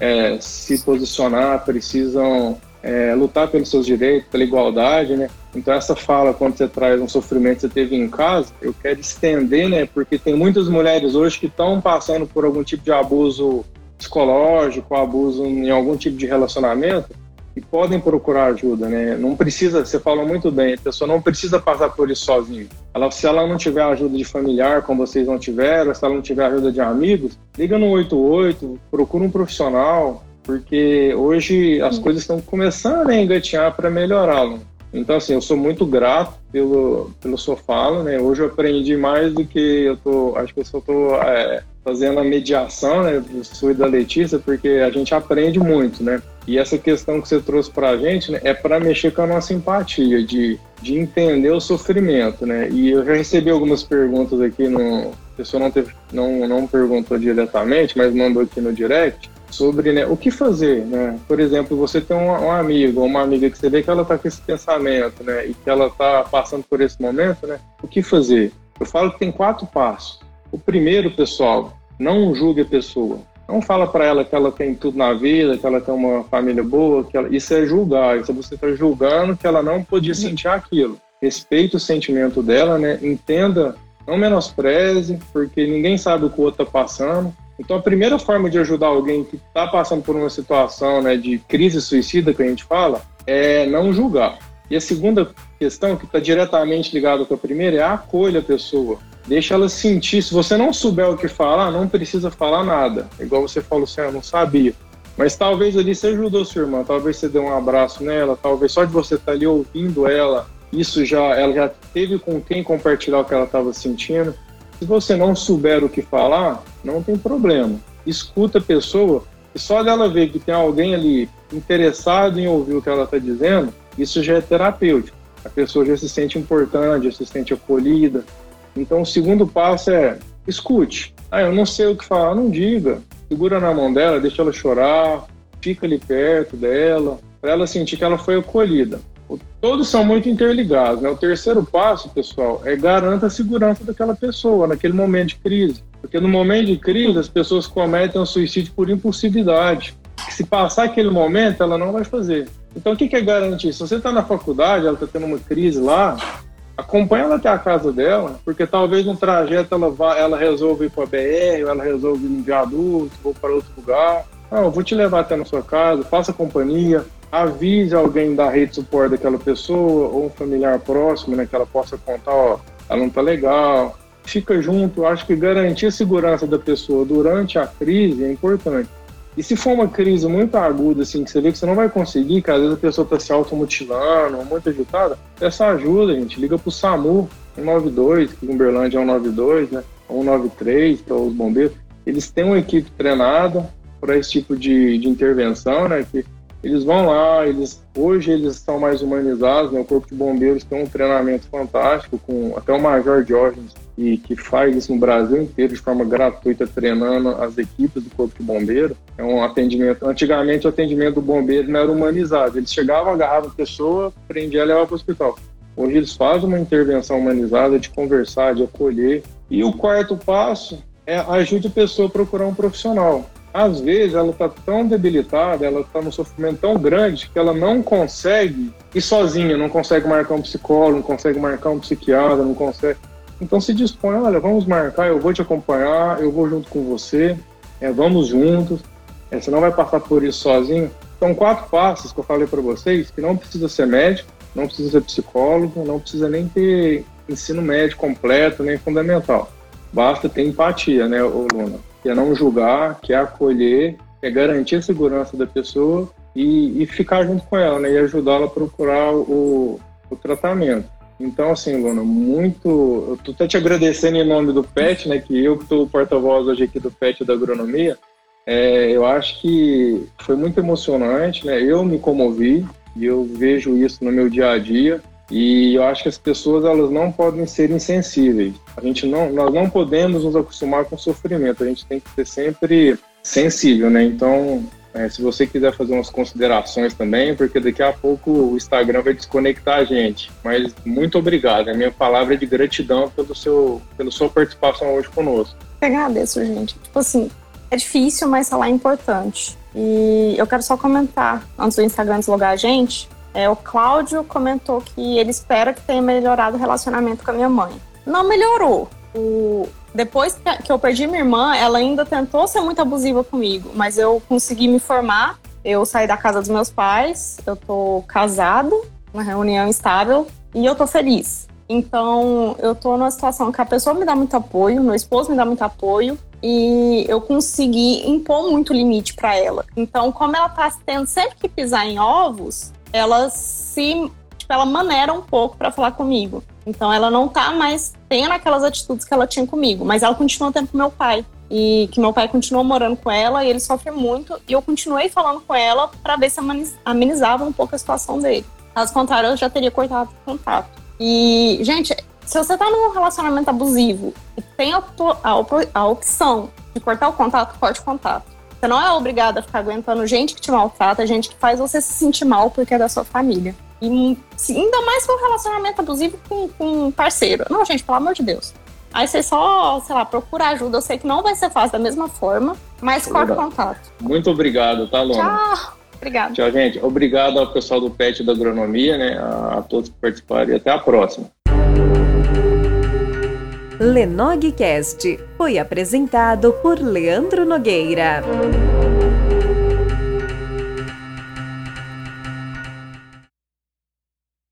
é, se posicionar, precisam é, lutar pelos seus direitos, pela igualdade, né? Então essa fala, quando você traz um sofrimento que você teve em casa, eu quero estender, né? Porque tem muitas mulheres hoje que estão passando por algum tipo de abuso psicológico, abuso em algum tipo de relacionamento, e podem procurar ajuda, né? Não precisa, você falou muito bem, a pessoa não precisa passar por isso sozinha. Ela, se ela não tiver ajuda de familiar, como vocês não tiveram, se ela não tiver ajuda de amigos, liga no 88, procura um profissional, porque hoje as coisas estão começando a engatear para melhorá-lo. Então, assim, eu sou muito grato pelo, pelo sua fala, né? Hoje eu aprendi mais do que eu tô, acho que eu só tô é, fazendo a mediação, né, do Sul e da Letícia, porque a gente aprende muito, né? E essa questão que você trouxe para a gente né, é para mexer com a nossa empatia, de, de entender o sofrimento, né? E eu já recebi algumas perguntas aqui no. A pessoa não, teve, não, não perguntou diretamente, mas mandou aqui no direct sobre né, o que fazer, né? Por exemplo, você tem um, um amigo ou uma amiga que você vê que ela está com esse pensamento, né? E que ela está passando por esse momento, né? O que fazer? Eu falo que tem quatro passos. O primeiro, pessoal, não julgue a pessoa. Não fala para ela que ela tem tudo na vida, que ela tem uma família boa, que ela... isso é julgar, isso é você está julgando que ela não podia sentir aquilo. Respeite o sentimento dela, né? Entenda, não menospreze, porque ninguém sabe o que o outro está passando. Então, a primeira forma de ajudar alguém que está passando por uma situação né, de crise suicida, que a gente fala, é não julgar. E a segunda questão, que está diretamente ligada com a primeira, é acolha a pessoa. Deixa ela sentir. Se você não souber o que falar, não precisa falar nada. Igual você falou assim, eu não sabia. Mas talvez ali você ajudou sua irmã, talvez você deu um abraço nela, talvez só de você estar tá ali ouvindo ela, isso já ela já teve com quem compartilhar o que ela estava sentindo. Se você não souber o que falar, não tem problema. Escuta a pessoa e só dela ver que tem alguém ali interessado em ouvir o que ela está dizendo, isso já é terapêutico. A pessoa já se sente importante, já se sente acolhida, então, o segundo passo é escute. Ah, eu não sei o que falar, não diga. Segura na mão dela, deixa ela chorar, fica ali perto dela, para ela sentir que ela foi acolhida. Todos são muito interligados. Né? O terceiro passo, pessoal, é garanta a segurança daquela pessoa naquele momento de crise. Porque no momento de crise, as pessoas cometem o suicídio por impulsividade. Se passar aquele momento, ela não vai fazer. Então, o que é garantir? Se você está na faculdade, ela está tendo uma crise lá, acompanha ela até a casa dela, porque talvez no trajeto ela vá, ela resolva ir para a BR, ou ela resolve ir no viaduto, ou para outro lugar. Não, eu vou te levar até na sua casa, faça companhia, avise alguém da rede de suporte daquela pessoa, ou um familiar próximo, né, que ela possa contar, ó, ela não tá legal. Fica junto, acho que garantir a segurança da pessoa durante a crise é importante. E se for uma crise muito aguda, assim, que você vê que você não vai conseguir, que às vezes a pessoa está se automutilando, muito agitada, peça ajuda, gente. Liga pro SAMU 192, que em Uberlândia é 192, né? 193, que é os bombeiros. Eles têm uma equipe treinada para esse tipo de, de intervenção, né? Que eles vão lá, eles hoje eles estão mais humanizados, né? O Corpo de Bombeiros tem um treinamento fantástico com até o Major Diógenes e que faz isso no Brasil inteiro de forma gratuita, treinando as equipes do Corpo de Bombeiro. É um atendimento. Antigamente o atendimento do bombeiro não era humanizado. Eles chegavam, agarravam a pessoa, prendiam e levavam para o hospital. Hoje eles fazem uma intervenção humanizada de conversar, de acolher. E o quarto passo é ajude a pessoa a procurar um profissional às vezes ela está tão debilitada, ela está num sofrimento tão grande que ela não consegue ir sozinha, não consegue marcar um psicólogo, não consegue marcar um psiquiatra, não consegue. Então se dispõe, olha, vamos marcar, eu vou te acompanhar, eu vou junto com você, é, vamos juntos, é, você não vai passar por isso sozinho. São quatro passos que eu falei para vocês, que não precisa ser médico, não precisa ser psicólogo, não precisa nem ter ensino médio completo, nem fundamental. Basta ter empatia, né, Luna? Que é não julgar, que é acolher, que é garantir a segurança da pessoa e, e ficar junto com ela, né? E ajudá-la a procurar o, o tratamento. Então, assim, Luna, muito. Eu tô até te agradecendo em nome do PET, né? Que eu que estou porta-voz hoje aqui do PET da agronomia. É, eu acho que foi muito emocionante, né? Eu me comovi e eu vejo isso no meu dia a dia. E eu acho que as pessoas elas não podem ser insensíveis. A gente não, nós não podemos nos acostumar com o sofrimento. A gente tem que ser sempre sensível, né? Então, é, se você quiser fazer umas considerações também, porque daqui a pouco o Instagram vai desconectar a gente. Mas muito obrigado. A minha palavra é de gratidão pelo seu, pela sua participação hoje conosco. Eu agradeço, gente. Tipo assim, é difícil, mas falar é importante. E eu quero só comentar, antes do Instagram deslogar a gente, é, o Cláudio comentou que ele espera que tenha melhorado o relacionamento com a minha mãe. Não melhorou. O, depois que eu perdi minha irmã, ela ainda tentou ser muito abusiva comigo, mas eu consegui me formar. Eu saí da casa dos meus pais, eu tô casada, uma reunião estável e eu tô feliz. Então, eu tô numa situação que a pessoa me dá muito apoio, meu esposo me dá muito apoio, e eu consegui impor muito limite para ela. Então, como ela tá tendo sempre que pisar em ovos, ela se tipo, ela maneira um pouco para falar comigo. Então ela não tá mais tendo aquelas atitudes que ela tinha comigo, mas ela continua tendo com meu pai. E que meu pai continuou morando com ela e ele sofre muito. E eu continuei falando com ela para ver se amenizava um pouco a situação dele. Caso contrário, eu já teria cortado o contato. E, gente, se você tá num relacionamento abusivo e tem a, a, a opção de cortar o contato, corte o contato. Você não é obrigada a ficar aguentando gente que te maltrata, gente que faz você se sentir mal porque é da sua família. E ainda mais com um relacionamento abusivo com, com um parceiro. Não, gente, pelo amor de Deus. Aí você só, sei lá, procura ajuda. Eu sei que não vai ser fácil da mesma forma, mas corta o contato. Muito obrigado, tá, Lona? Tchau. Obrigado. Tchau, gente. Obrigado ao pessoal do PET da Agronomia, né? A, a todos que participaram e até a próxima. Lenogcast foi apresentado por Leandro Nogueira.